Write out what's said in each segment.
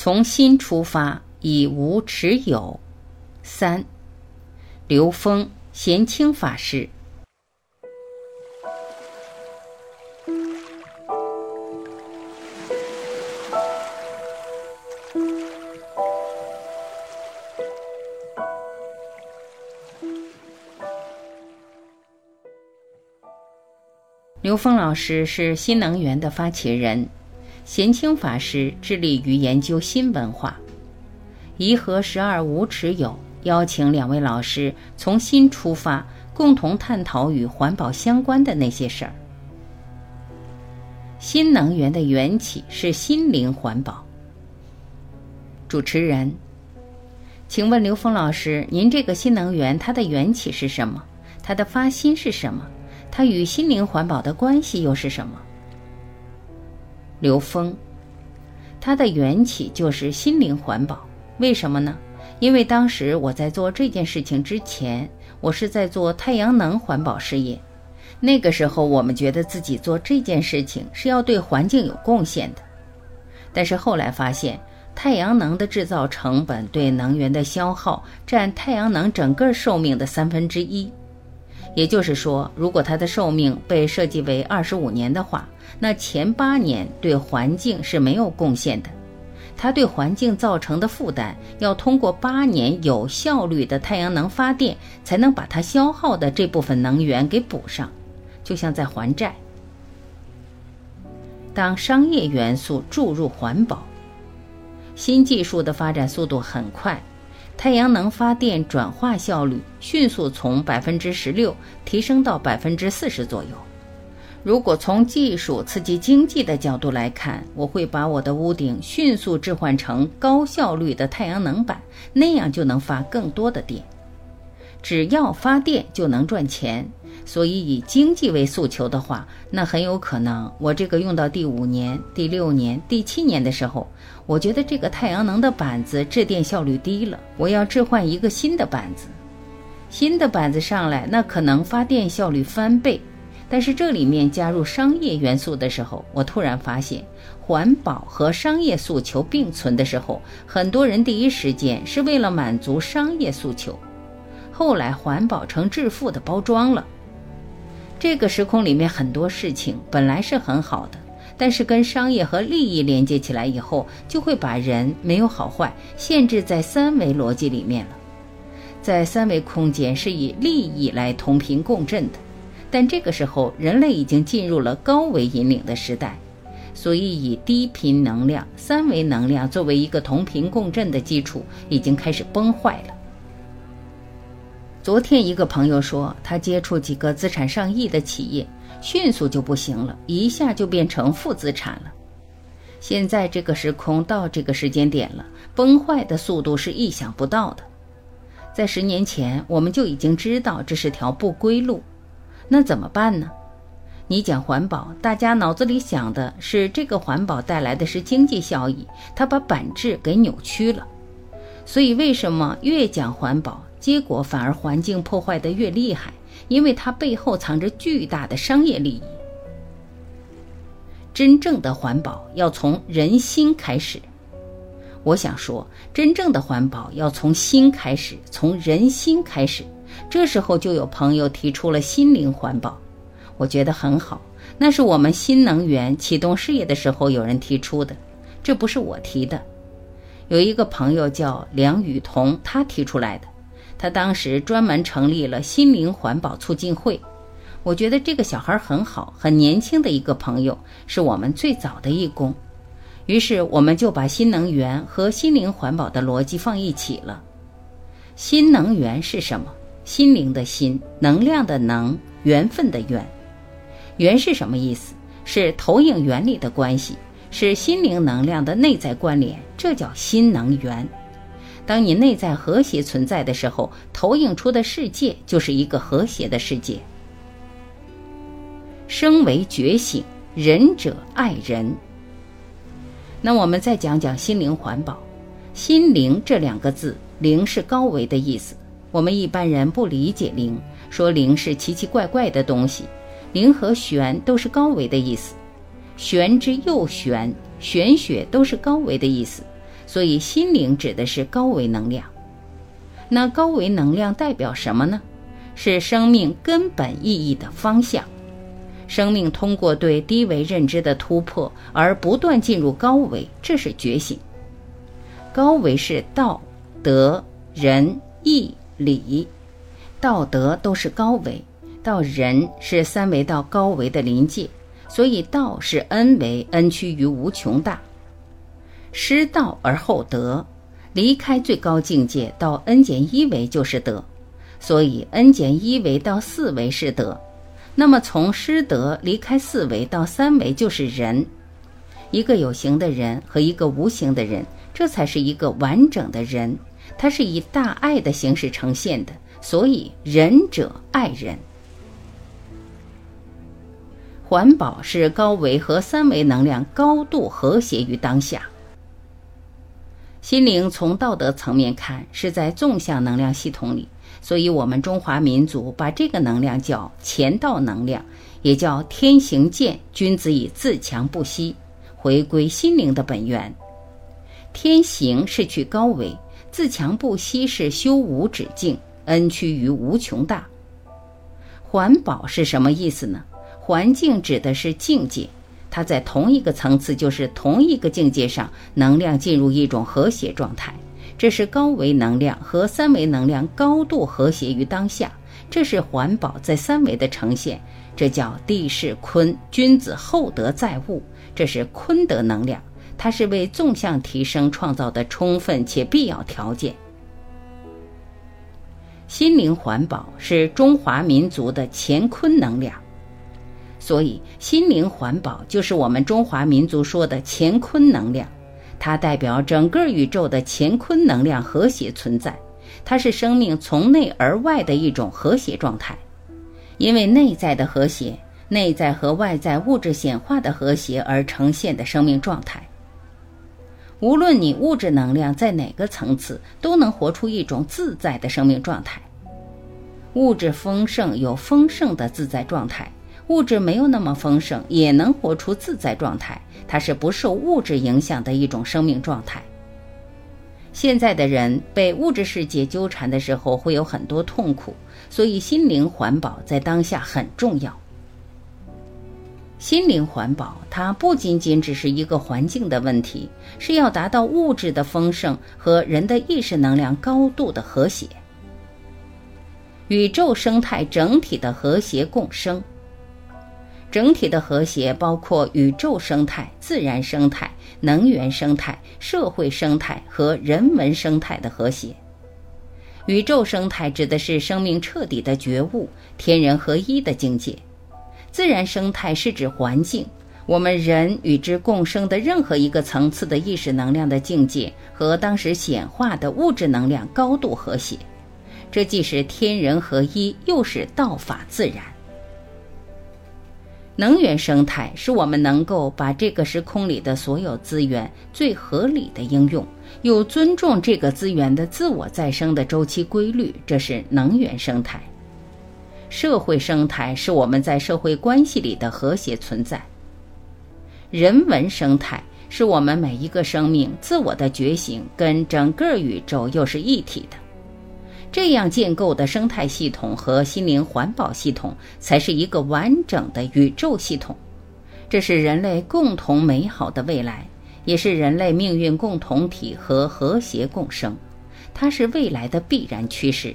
从心出发，以无持有。三，刘峰贤清法师。刘峰老师是新能源的发起人，贤清法师致力于研究新文化。颐和十二无持有邀请两位老师从新出发，共同探讨与环保相关的那些事儿。新能源的缘起是心灵环保。主持人，请问刘峰老师，您这个新能源它的缘起是什么？它的发心是什么？它与心灵环保的关系又是什么？刘峰，它的缘起就是心灵环保，为什么呢？因为当时我在做这件事情之前，我是在做太阳能环保事业。那个时候，我们觉得自己做这件事情是要对环境有贡献的。但是后来发现，太阳能的制造成本对能源的消耗占太阳能整个寿命的三分之一。也就是说，如果它的寿命被设计为二十五年的话，那前八年对环境是没有贡献的。它对环境造成的负担，要通过八年有效率的太阳能发电，才能把它消耗的这部分能源给补上，就像在还债。当商业元素注入环保，新技术的发展速度很快。太阳能发电转化效率迅速从百分之十六提升到百分之四十左右。如果从技术刺激经济的角度来看，我会把我的屋顶迅速置换成高效率的太阳能板，那样就能发更多的电。只要发电就能赚钱。所以，以经济为诉求的话，那很有可能我这个用到第五年、第六年、第七年的时候，我觉得这个太阳能的板子制电效率低了，我要置换一个新的板子。新的板子上来，那可能发电效率翻倍。但是这里面加入商业元素的时候，我突然发现，环保和商业诉求并存的时候，很多人第一时间是为了满足商业诉求，后来环保成致富的包装了。这个时空里面很多事情本来是很好的，但是跟商业和利益连接起来以后，就会把人没有好坏限制在三维逻辑里面了。在三维空间是以利益来同频共振的，但这个时候人类已经进入了高维引领的时代，所以以低频能量、三维能量作为一个同频共振的基础，已经开始崩坏了。昨天一个朋友说，他接触几个资产上亿的企业，迅速就不行了，一下就变成负资产了。现在这个时空到这个时间点了，崩坏的速度是意想不到的。在十年前，我们就已经知道这是条不归路，那怎么办呢？你讲环保，大家脑子里想的是这个环保带来的是经济效益，它把本质给扭曲了。所以为什么越讲环保？结果反而环境破坏的越厉害，因为它背后藏着巨大的商业利益。真正的环保要从人心开始。我想说，真正的环保要从心开始，从人心开始。这时候就有朋友提出了心灵环保，我觉得很好。那是我们新能源启动事业的时候有人提出的，这不是我提的。有一个朋友叫梁雨桐，他提出来的。他当时专门成立了心灵环保促进会，我觉得这个小孩很好，很年轻的一个朋友，是我们最早的义工。于是我们就把新能源和心灵环保的逻辑放一起了。新能源是什么？心灵的心，能量的能，缘分的缘。缘是什么意思？是投影原理的关系，是心灵能量的内在关联，这叫新能源。当你内在和谐存在的时候，投影出的世界就是一个和谐的世界。生为觉醒，仁者爱人。那我们再讲讲心灵环保。心灵这两个字，灵是高维的意思。我们一般人不理解灵，说灵是奇奇怪怪的东西。灵和玄都是高维的意思，玄之又玄，玄学都是高维的意思。所以心灵指的是高维能量。那高维能量代表什么呢？是生命根本意义的方向。生命通过对低维认知的突破而不断进入高维，这是觉醒。高维是道、德、仁、义、礼，道德都是高维，到仁是三维到高维的临界，所以道是 n 维，n 趋于无穷大。失道而后德。离开最高境界到 n 减一维就是德，所以 n 减一维到四维是德。那么从失德离开四维到三维就是人。一个有形的人和一个无形的人，这才是一个完整的人。它是以大爱的形式呈现的，所以仁者爱人。环保是高维和三维能量高度和谐于当下。心灵从道德层面看是在纵向能量系统里，所以我们中华民族把这个能量叫乾道能量，也叫天行健，君子以自强不息，回归心灵的本源。天行是去高维，自强不息是修无止境，恩趋于无穷大。环保是什么意思呢？环境指的是境界。它在同一个层次，就是同一个境界上，能量进入一种和谐状态，这是高维能量和三维能量高度和谐于当下，这是环保在三维的呈现，这叫地势坤，君子厚德载物，这是坤德能量，它是为纵向提升创造的充分且必要条件。心灵环保是中华民族的乾坤能量。所以，心灵环保就是我们中华民族说的乾坤能量，它代表整个宇宙的乾坤能量和谐存在，它是生命从内而外的一种和谐状态。因为内在的和谐，内在和外在物质显化的和谐而呈现的生命状态。无论你物质能量在哪个层次，都能活出一种自在的生命状态。物质丰盛有丰盛的自在状态。物质没有那么丰盛，也能活出自在状态。它是不受物质影响的一种生命状态。现在的人被物质世界纠缠的时候，会有很多痛苦，所以心灵环保在当下很重要。心灵环保，它不仅仅只是一个环境的问题，是要达到物质的丰盛和人的意识能量高度的和谐，宇宙生态整体的和谐共生。整体的和谐包括宇宙生态、自然生态、能源生态、社会生态和人文生态的和谐。宇宙生态指的是生命彻底的觉悟、天人合一的境界；自然生态是指环境，我们人与之共生的任何一个层次的意识能量的境界和当时显化的物质能量高度和谐。这既是天人合一，又是道法自然。能源生态是我们能够把这个时空里的所有资源最合理的应用，又尊重这个资源的自我再生的周期规律，这是能源生态。社会生态是我们在社会关系里的和谐存在。人文生态是我们每一个生命自我的觉醒跟整个宇宙又是一体的。这样建构的生态系统和心灵环保系统，才是一个完整的宇宙系统。这是人类共同美好的未来，也是人类命运共同体和和谐共生。它是未来的必然趋势。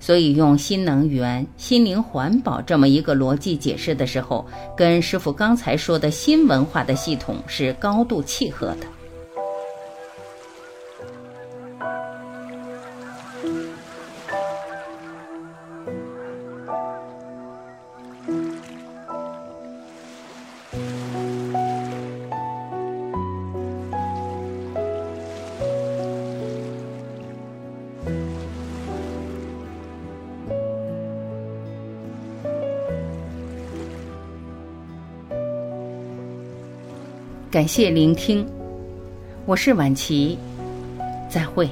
所以，用新能源、心灵环保这么一个逻辑解释的时候，跟师傅刚才说的新文化的系统是高度契合的。感谢聆听，我是晚琪，再会。